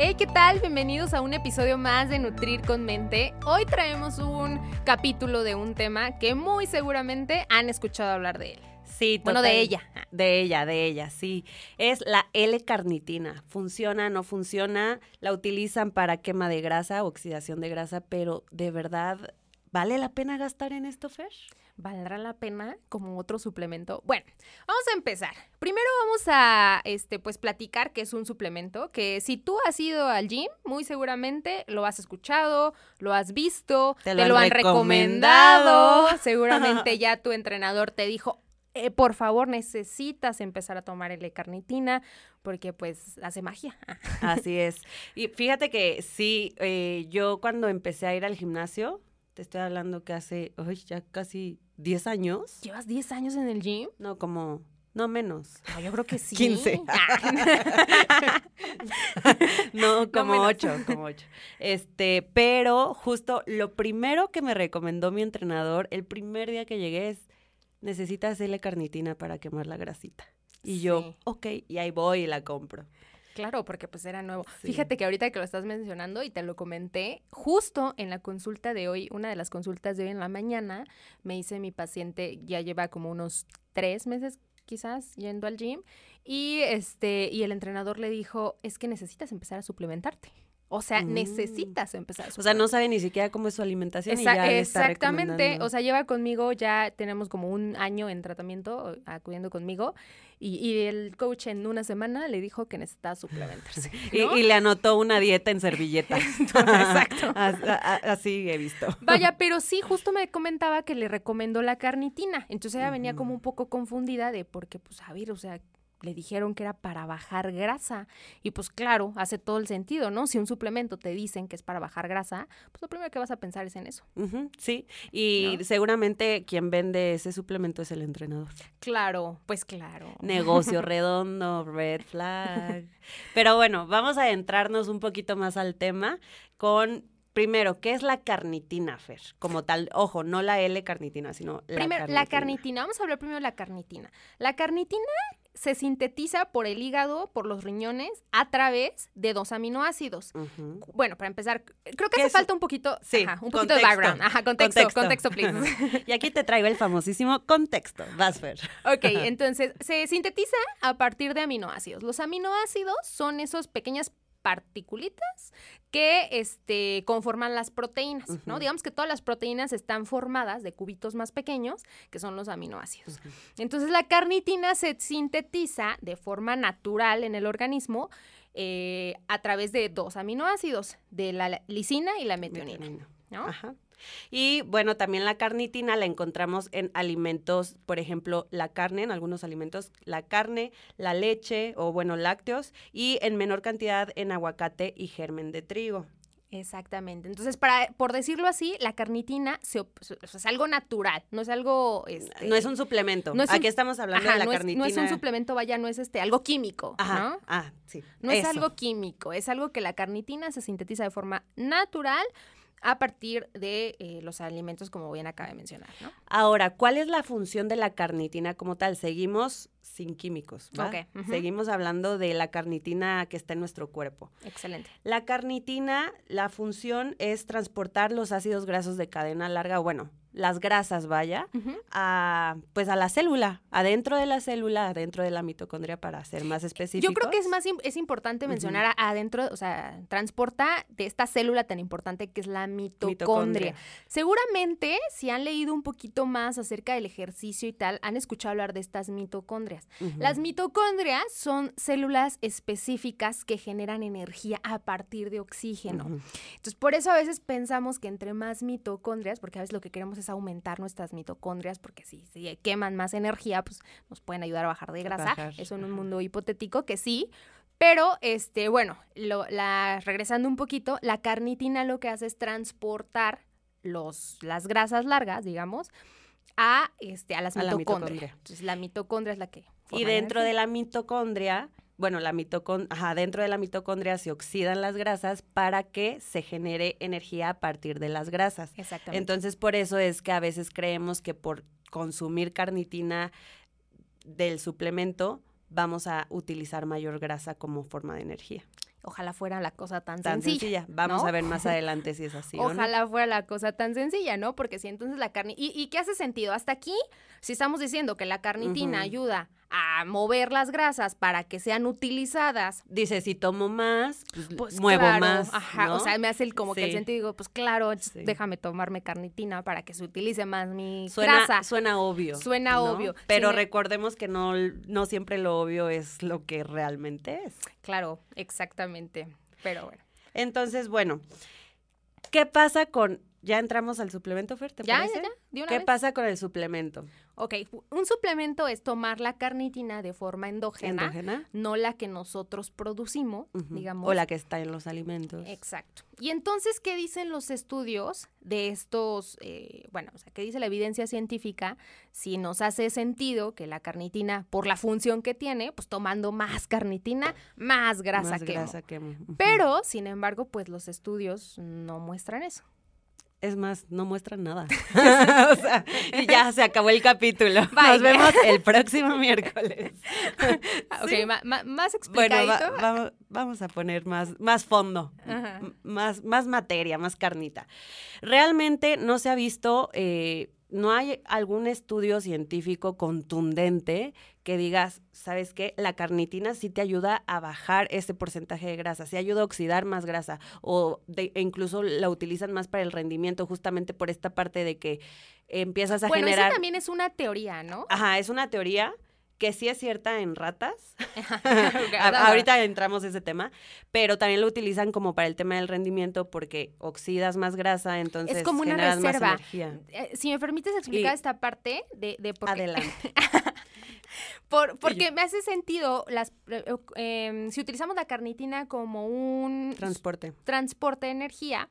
Hey, ¿qué tal? Bienvenidos a un episodio más de Nutrir con Mente. Hoy traemos un capítulo de un tema que muy seguramente han escuchado hablar de él. Sí, Bueno, total. de ella. De ella, de ella, sí. Es la L-carnitina. Funciona, no funciona. La utilizan para quema de grasa, oxidación de grasa, pero de verdad, ¿vale la pena gastar en esto, Fer? ¿Valdrá la pena como otro suplemento? Bueno, vamos a empezar. Primero vamos a este pues platicar que es un suplemento que si tú has ido al gym, muy seguramente lo has escuchado, lo has visto, Te te lo han recomendado. recomendado, seguramente ya tu entrenador te dijo eh, por favor, necesitas empezar a tomar L-carnitina porque pues hace magia. Así es. Y fíjate que sí, eh, yo cuando empecé a ir al gimnasio, te estoy hablando que hace, ay, ya casi 10 años. ¿Llevas 10 años en el gym? No, como, no menos. Ah, yo creo que sí. 15. No, como menos. ocho, como ocho. Este, pero justo lo primero que me recomendó mi entrenador el primer día que llegué es, necesitas hacerle carnitina para quemar la grasita. Y yo, ok, y ahí voy y la compro. Claro, porque pues era nuevo. Sí. Fíjate que ahorita que lo estás mencionando y te lo comenté, justo en la consulta de hoy, una de las consultas de hoy en la mañana, me dice mi paciente, ya lleva como unos tres meses quizás yendo al gym, y este, y el entrenador le dijo, es que necesitas empezar a suplementarte. O sea, Mm. necesitas empezar a O sea, no sabe ni siquiera cómo es su alimentación y ya le está exactamente, recomendando. o sea, lleva conmigo, ya tenemos como un año en tratamiento, acudiendo conmigo, y, y el coach en una semana le dijo que necesita suplementarse. Y, ¿no? y le anotó una dieta en servilleta. Exacto. Así he visto. Vaya, pero sí, justo me comentaba que le recomendó la carnitina. Entonces ella venía como un poco confundida de porque, pues, a ver, o sea, le dijeron que era para bajar grasa. Y pues claro, hace todo el sentido, ¿no? Si un suplemento te dicen que es para bajar grasa, pues lo primero que vas a pensar es en eso. Sí, y ¿No? seguramente quien vende ese suplemento es el entrenador. Claro, pues claro. Negocio redondo, red flag. Pero bueno, vamos a adentrarnos un poquito más al tema con, primero, ¿qué es la carnitina, Fer? Como tal, ojo, no la L-carnitina, sino la Primero, carnitina. la carnitina. Vamos a hablar primero de la carnitina. La carnitina se sintetiza por el hígado, por los riñones, a través de dos aminoácidos. Bueno, para empezar, creo que ¿Qué hace falta un poquito, Sí, ajá, un poquito de background. Ajá, contexto, Contexto. contexto, please. Y aquí te traigo el famosísimo contexto. Vas, Fer. ok, entonces se sintetiza a partir de aminoácidos. Los aminoácidos son esas pequeñas particulitas que este, conforman las proteínas, ¿no? Digamos que todas las proteínas están formadas de cubitos más pequeños, que son los aminoácidos. Entonces la carnitina se sintetiza de forma natural en el organismo eh, a través de dos aminoácidos, de la lisina y la metionina, Metionina. ¿no? Ajá. Y bueno, también la carnitina la encontramos en alimentos, por ejemplo, la carne, en algunos alimentos, la carne, la leche o bueno, lácteos y en menor cantidad en aguacate y germen de trigo. Exactamente. Entonces, para, por decirlo así, la carnitina se es algo natural, no es algo... este, No es un suplemento. no es un- Aquí estamos hablando ajá, de la no, es, carnitina. no es un suplemento, vaya, no es este algo químico, Ajá. ¿no? Ah, sí. No es algo químico, es algo que la carnitina se sintetiza de forma natural a partir de eh, los alimentos, como bien acaba de mencionar, ¿no? Ahora, ¿cuál es la función de la carnitina como tal? Seguimos sin químicos, ¿va? Ok, ujú. Seguimos hablando de la carnitina que está en nuestro cuerpo. Excelente. La carnitina, la función es transportar los ácidos grasos de cadena larga, bueno, las grasas, vaya, a, pues a la célula, adentro de la célula, adentro de la mitocondria, para ser más específicos. Yo creo que es más es importante mencionar adentro, o sea, transporta de esta célula tan importante que es la mitocondria. Mitocondria. Seguramente, si han leído un poquito más acerca del ejercicio y tal, han escuchado hablar de estas mitocondrias. Las mitocondrias son células específicas que generan energía a partir de oxígeno. Entonces, por eso a veces pensamos que entre más mitocondrias, porque a veces lo que queremos es aumentar nuestras mitocondrias, porque si, si queman más energía, pues nos pueden ayudar a bajar de grasa. Bajar, Eso en un mundo hipotético que sí. Pero, este, bueno, lo, la, regresando un poquito, la carnitina lo que hace es transportar los, las grasas largas, digamos, a, este, a las A la mitocondrias. mitocondria. Entonces, la mitocondria es la que... Y dentro de la mitocondria, bueno, la mitocon ajá, dentro de la mitocondria se oxidan las grasas para que se genere energía a partir de las grasas. Exactamente. Entonces, por eso es que a veces creemos que por consumir carnitina del suplemento vamos a utilizar mayor grasa como forma de energía. Ojalá fuera la cosa tan, Tan sencilla. sencilla. Vamos ¿no? a ver más adelante si es así o no. Ojalá fuera la cosa tan sencilla, ¿no? Porque si entonces la carne... ¿Y, y qué hace sentido? Hasta aquí, si estamos diciendo que la carnitina ayuda a mover las grasas para que sean utilizadas, Dice, si tomo más, pues, pues muevo claro, más. Ajá, ¿no? o sea, me hace el, como que el sentido, digo, pues claro, Sí. déjame tomarme carnitina para que se utilice más mi Suena, grasa. suena obvio. Suena ¿no? obvio. Pero recordemos que no, no siempre lo obvio es lo que realmente es. Claro, exactamente. Pero bueno. Entonces, bueno, ¿qué pasa con... Ya entramos al suplemento, Fer, ¿te Ya, ya, parece? ya, de una ¿Qué vez. pasa con el suplemento? Ok, un suplemento es tomar la carnitina de forma endógena, ¿Endógena? no la que nosotros producimos, digamos. O la que está en los alimentos. Exacto. Y entonces, ¿qué dicen los estudios de estos, eh, bueno, o sea, qué dice la evidencia científica? Si nos hace sentido que la carnitina, por la función que tiene, pues tomando más carnitina, más grasa Más quemo. grasa quemo. Pero, sin embargo, pues los estudios no muestran eso. Es más, no muestran nada. o sea, y ya se acabó el capítulo. Bye. Nos vemos el próximo miércoles. Ok, Sí. más Bueno, explicadito. va- vamos, a poner más, más fondo, más, más materia, más carnita. Realmente no se ha visto, eh, no hay algún estudio científico contundente que digas, ¿sabes qué? La carnitina sí te ayuda a bajar ese porcentaje de grasa, sí ayuda a oxidar más grasa o de- e incluso la utilizan más para el rendimiento justamente por esta parte de que empiezas a bueno, generar... eso también es una teoría, ¿no? Ajá, es una teoría que sí es cierta en ratas. Ahorita entramos a ese tema, pero también lo utilizan como para el tema del rendimiento porque oxidas más grasa, entonces como una generas más reserva. energía. Eh, si me permites explicar Y- esta parte de, de por qué- Adelante. Por- porque me hace sentido las eh, eh, si utilizamos la carnitina como un Transporte. transporte de energía,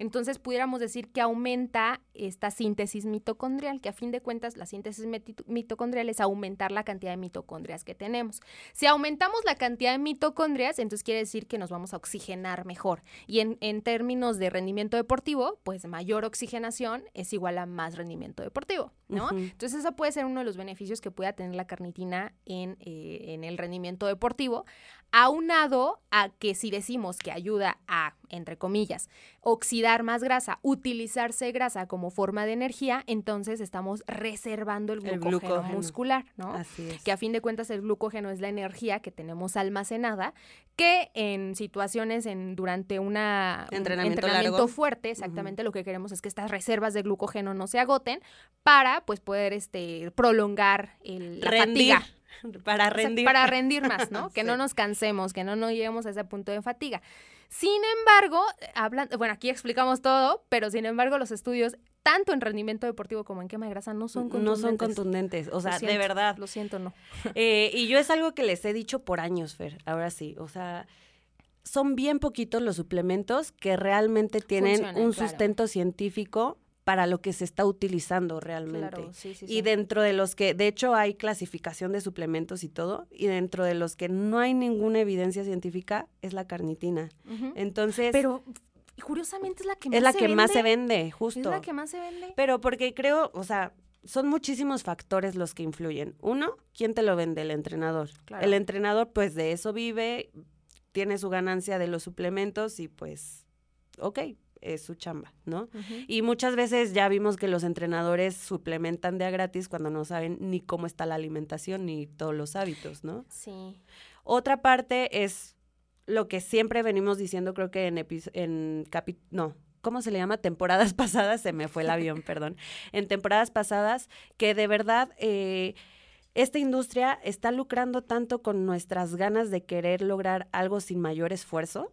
entonces pudiéramos decir que aumenta esta síntesis mitocondrial, que a fin de cuentas la síntesis mitocondrial es aumentar la cantidad de mitocondrias que tenemos. Si aumentamos la cantidad de mitocondrias, entonces quiere decir que nos vamos a oxigenar mejor. Y en, en términos de rendimiento deportivo, pues mayor oxigenación es igual a más rendimiento deportivo, ¿no? Entonces, eso puede ser uno de los beneficios que pueda tener la carnitina en, eh, en el rendimiento deportivo, aunado a que si decimos que ayuda a, entre comillas, oxidar más grasa, utilizarse grasa como forma de energía, entonces estamos reservando el El glucógeno, muscular, ¿no? Así es. que a fin de cuentas el glucógeno es la energía que tenemos almacenada, que en situaciones en durante una un Entrenamiento entrenamiento largo. fuerte, exactamente lo que queremos es que estas reservas de glucógeno no se agoten para pues poder este prolongar el, la rendir. fatiga. Para O sea, rendir. para rendir más, ¿no? Que no nos cansemos, que no nos lleguemos a ese punto de fatiga. Sin embargo, hablan, bueno, aquí explicamos todo, pero sin embargo los estudios, tanto en rendimiento deportivo como en quema de grasa, no son no contundentes. son contundentes. O sea, de verdad. Lo siento, no. Eh, y yo es algo que les he dicho por años, Fer. Ahora sí. O sea, son bien poquitos los suplementos que realmente tienen Funcionan, un claro. sustento científico para lo que se está utilizando realmente. Claro, sí, sí, Y dentro de los que, de hecho, hay clasificación de suplementos y todo, y dentro de los que no hay ninguna evidencia científica, es la carnitina. Entonces, Pero curiosamente es la que más es la se que más se vende. vende, justo. Es la que más se vende. Pero porque creo, o sea, son muchísimos factores los que influyen. Uno, ¿quién te lo vende? El entrenador. Claro. El entrenador, pues, de eso vive, tiene su ganancia de los suplementos y, pues, ok, es su chamba, ¿no? Y muchas veces ya vimos que los entrenadores suplementan de a gratis cuando no saben ni cómo está la alimentación ni todos los hábitos, ¿no? Sí. Otra parte es lo que siempre venimos diciendo, creo que en, en capi- no, ¿cómo se le llama? Temporadas pasadas, se me fue el avión, perdón. En temporadas pasadas, que de verdad eh, esta industria está lucrando tanto con nuestras ganas de querer lograr algo sin mayor esfuerzo,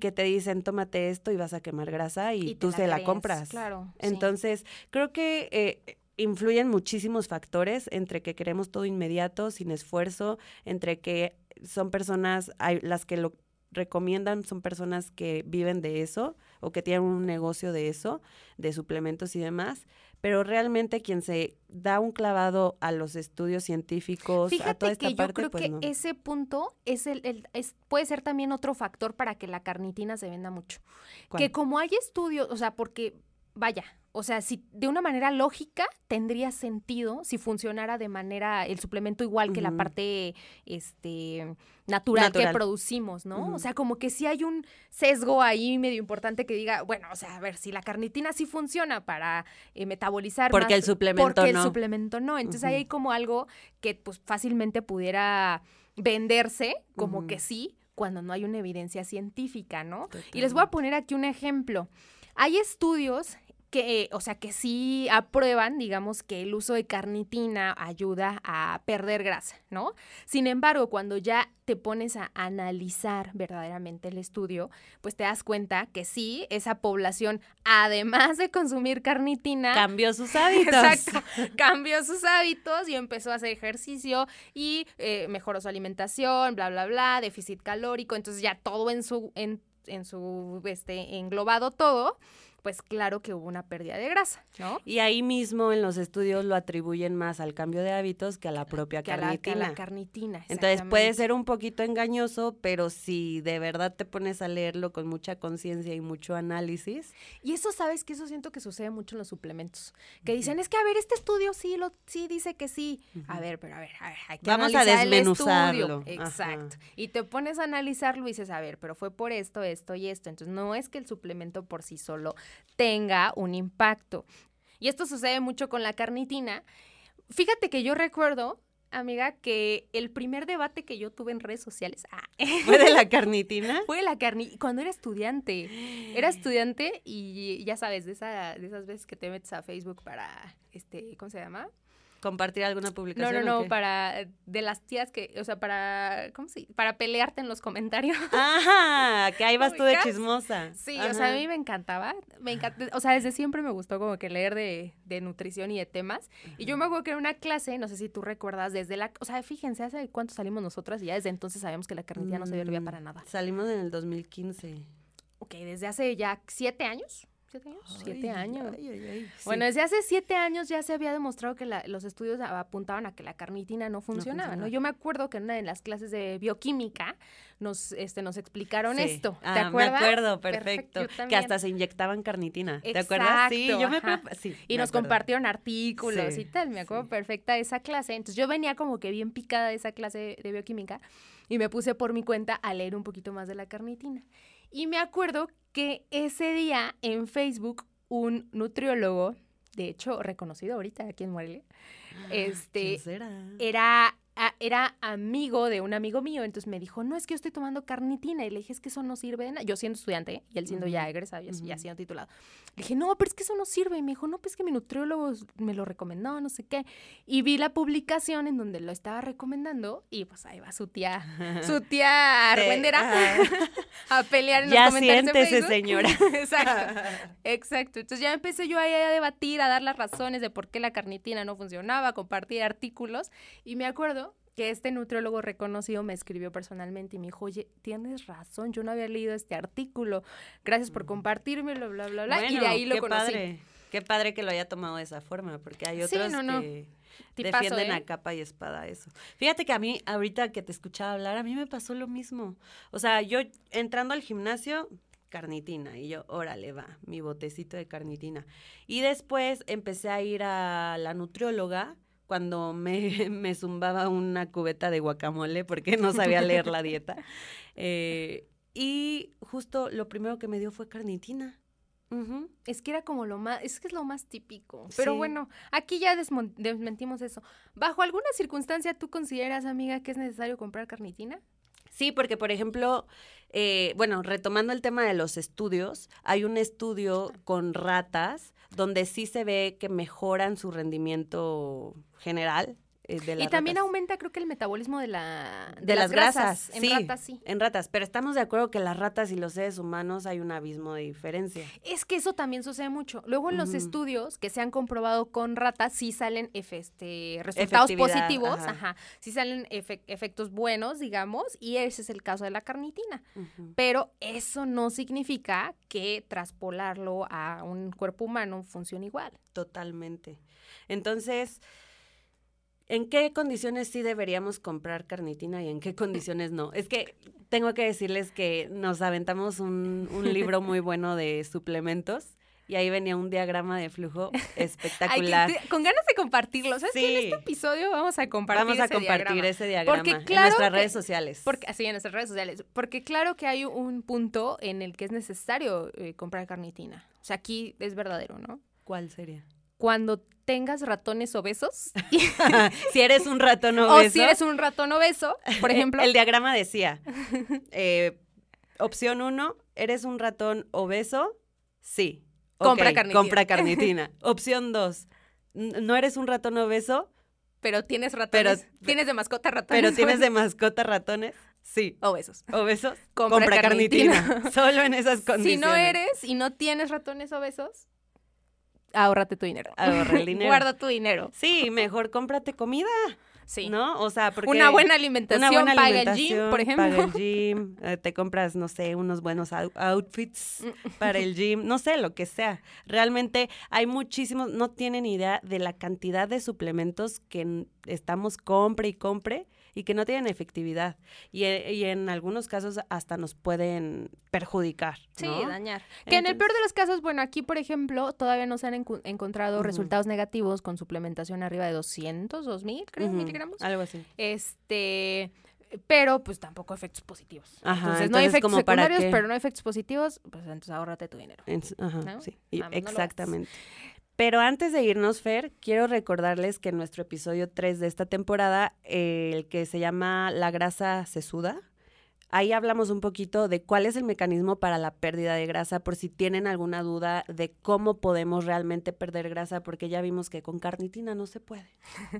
Que te dicen, tómate esto y vas a quemar grasa y, tú se la compras. Claro. sí. Entonces, creo que eh, influyen muchísimos factores entre que queremos todo inmediato, sin esfuerzo, entre que son personas, hay, las que lo recomiendan son personas que viven de eso o que tienen un negocio de eso, de suplementos y demás, pero realmente quien se da un clavado a los estudios científicos, Fíjate a toda esta que yo parte, creo pues que no. ese punto es el, el- es, puede ser también otro factor para que la carnitina se venda mucho. ¿Cuál? Que como hay estudios, o sea, porque, vaya, o sea, si de una manera lógica tendría sentido si funcionara de manera, el suplemento igual que la parte este, natural, que Natural. producimos, ¿no? O sea, como que sí hay un sesgo ahí medio importante que diga, bueno, o sea, a ver, si la carnitina sí funciona para eh, metabolizar Porque más, el suplemento porque no. el suplemento no. Entonces ahí hay como algo que pues fácilmente pudiera venderse como que sí cuando no hay una evidencia científica, ¿no? Y les voy a poner aquí un ejemplo. Hay estudios que, o sea, que sí aprueban, digamos, que el uso de carnitina ayuda a perder grasa, ¿no? Sin embargo, cuando ya te pones a analizar verdaderamente el estudio, pues te das cuenta que sí, esa población, además de consumir carnitina, Cambió sus hábitos. Exacto. Cambió sus hábitos y empezó a hacer ejercicio y eh, mejoró su alimentación, bla, bla, bla, déficit calórico. Entonces ya todo en su, en, en su, este, englobado todo, pues claro que hubo una pérdida de grasa, ¿no? Y ahí mismo en los estudios lo atribuyen más al cambio de hábitos que a la propia Que a, la, que a carnitina. la carnitina. Entonces puede ser un poquito engañoso, pero si de verdad te pones a leerlo con mucha conciencia y mucho análisis, Y eso, ¿sabes que Eso siento que sucede mucho en los suplementos. Que dicen, es que, a ver, este estudio sí, lo, sí dice que sí. A ver, pero a ver, a ver, hay que Vamos a el desmenuzarlo. Ajá. Exacto. Y te pones a analizarlo y dices, a ver, pero fue por esto, esto y esto. Entonces, no es que el suplemento por sí solo tenga un impacto. Y esto sucede mucho con la carnitina. Fíjate que yo recuerdo, amiga, que el primer debate que yo tuve en redes sociales ah, fue de la carnitina. fue la carne cuando era estudiante. Era estudiante y ya sabes, de, esa, de esas veces que te metes a Facebook para, este, ¿cómo se llama? Compartir alguna No, publicación. no, no, qué? para, de las tías que, o sea, para, ¿cómo se Para pelearte en los comentarios. Ajá, que ahí vas tú de chismosa. Sí, o sea, a mí me encantaba, me o sea, desde siempre me gustó como que leer de, de nutrición y de temas. Y yo me acuerdo que en una clase, no sé si tú recuerdas, desde la, o sea, fíjense, hace cuánto salimos nosotras y ya desde entonces sabemos que la carnitina no se servía Mm, para nada. Salimos en el 2015. Ok, desde hace ya siete años, siete años, siete años. ay, ay, ay, sí. Bueno, desde hace siete años ya se había demostrado que la- los estudios apuntaban a que la carnitina no funcionaba, ¿no? funcionaba. Yo me acuerdo que en una de las clases de bioquímica nos, este, nos explicaron Sí. esto. ¿Te Ah, acuerdas? Me acuerdo, perfecto. que hasta se inyectaban carnitina. ¿Te acuerdas? Sí, Exacto, yo me ajá. prepa- sí, Y me nos acuerdo. compartieron artículos Sí, y tal. Me acuerdo sí. perfecta de esa clase. Entonces yo venía como que bien picada de esa clase de bioquímica y me puse por mi cuenta a leer un poquito más de la carnitina. Y me acuerdo que ese día en Facebook un nutriólogo, de hecho reconocido ahorita aquí en Morelia, este, ¿Quién será? era, a- era amigo de un amigo mío, entonces me dijo, no, es que yo estoy tomando carnitina, y le dije, es que eso no sirve de nada, yo siendo estudiante, y él siendo ya egresado, ya, ya ujú. siendo titulado, le dije, no, pero es que eso no sirve, y me dijo, no, pues es que mi nutriólogo me lo recomendó, no sé qué, y vi la publicación en donde lo estaba recomendando, y pues ahí va su tía, su tía argüendera a pelear en Ya los comentarios de siéntese, Facebook. señora. Exacto. Exacto. Entonces ya empecé yo ahí a debatir, a dar las razones de por qué la carnitina no funcionaba, a compartir artículos. Y me acuerdo que este nutriólogo reconocido me escribió personalmente y me dijo, oye, tienes razón, yo no había leído este artículo. Gracias por compartírmelo, bla, bla, bla. y de Bueno, ahí lo qué conocí. Padre. Qué padre que lo haya tomado de esa forma, porque hay Sí, otros no, no. que Tipazo, defienden ¿eh? a capa y espada eso. Fíjate que a mí, ahorita que te escuchaba hablar, a mí me pasó lo mismo. O sea, yo entrando al gimnasio, carnitina, y yo, órale, va, mi botecito de carnitina. Y después empecé a ir a la nutrióloga cuando me, me zumbaba una cubeta de guacamole porque no sabía leer la dieta. Eh, y justo lo primero que me dio fue carnitina. Es que era como lo más, es que es lo más típico. Pero bueno, aquí ya desmentimos eso. ¿Bajo alguna circunstancia tú consideras, amiga, que es necesario comprar carnitina? Sí, porque por ejemplo, eh, bueno, retomando el tema de los estudios, hay un estudio con ratas donde sí se ve que mejoran su rendimiento general eh, de las Y también ratas. aumenta, creo que el metabolismo de, la, de, las grasas. En sí, ratas, sí. En ratas, pero estamos de acuerdo que las ratas y los seres humanos hay un abismo de diferencia. Es que eso también sucede mucho. Luego en los estudios que se han comprobado con ratas, sí salen este, resultados positivos, ajá. ajá. sí salen efe- efectos buenos, digamos, y ese es el caso de la carnitina. Pero eso no significa que traspolarlo a un cuerpo humano funcione igual. Totalmente. Entonces, ¿en qué condiciones sí deberíamos comprar carnitina y en qué condiciones no? Es que tengo que decirles que nos aventamos un, un libro muy bueno de suplementos y ahí venía un diagrama de flujo Ay, que espectacular. con ganas de compartirlo. ¿Sabes qué? En Sí. este episodio vamos a compartir Vamos a ese compartir diagrama. ese diagrama Porque en claro nuestras que- redes sociales. Porque, así en nuestras redes sociales. Porque claro que hay un punto en el que es necesario eh, comprar carnitina. O sea, aquí es verdadero, ¿no? ¿Cuál sería? Cuando tengas ratones obesos, si eres un ratón o obeso. si eres un ratón obeso, por ejemplo, El diagrama decía, eh, opción uno, ¿eres un ratón obeso? Sí. Compra carnitina. Compra carnitina. opción dos, ¿no eres un ratón obeso, pero tienes ratones, Pero- tienes de mascota ratones pero tienes de mascota ratones? Sí. obesos. ¿Obesos? Compra carnitina. Solo en esas Si condiciones. no eres y no tienes ratones obesos, ahórrate tu dinero. Ahorra el dinero. Guarda tu dinero. Sí, mejor cómprate comida, Sí. ¿no? O sea, porque... Una buena alimentación, Una buena paga el alimentación, gym, por ejemplo. Paga el gym, eh, te compras, no sé, unos buenos out- outfits Mm. para el gym, no sé, lo que sea. Realmente hay muchísimos, no tienen idea de la cantidad de suplementos que estamos compre y compre y que no tienen efectividad. Y, e- y en algunos casos hasta nos pueden perjudicar. Sí, dañar. Que en el peor de los casos, bueno, aquí, por ejemplo, todavía no se han encontrado resultados negativos con suplementación arriba de 200, 2000, creo, Ujú, miligramos. Algo así. Este, pero pues tampoco efectos positivos. Ajá, entonces, no hay efectos ¿como secundarios, pero no hay efectos positivos, pues entonces ahórrate tu dinero. En- ajá, ¿No? sí, y- Vamos, no exactamente. Pero antes de irnos, Fer, quiero recordarles que en nuestro episodio 3 de esta temporada, eh, el que se llama La grasa sesuda, ahí hablamos un poquito de cuál es el mecanismo para la pérdida de grasa, por si tienen alguna duda de cómo podemos realmente perder grasa, porque ya vimos que con carnitina no se puede,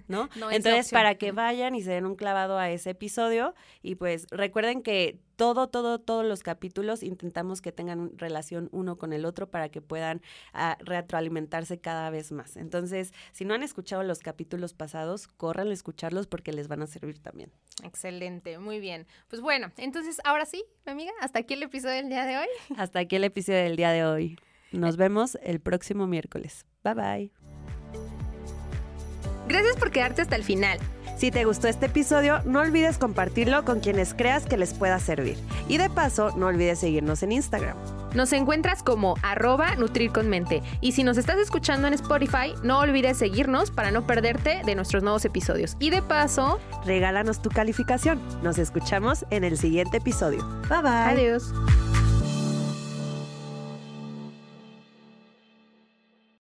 ¿no? No es Entonces, para que vayan y se den un clavado a ese episodio, y pues recuerden que todo, todo, todos los capítulos intentamos que tengan relación uno con el otro para que puedan ah, retroalimentarse cada vez más. Entonces, si no han escuchado los capítulos pasados, corran a escucharlos porque les van a servir también. Excelente, muy bien. Pues bueno, entonces ahora sí, mi amiga, hasta aquí el episodio del día de hoy. Hasta aquí el episodio del día de hoy. Nos vemos el próximo miércoles. Bye bye. Gracias por quedarte hasta el final. Si te gustó este episodio, no olvides compartirlo con quienes creas que les pueda servir. Y de paso, no olvides seguirnos en Instagram. Nos encuentras como arroba Nutrir con Mente. Y si nos estás escuchando en Spotify, no olvides seguirnos para no perderte de nuestros nuevos episodios. Y de paso, Regálanos tu calificación. Nos escuchamos en el siguiente episodio. Bye bye. adiós.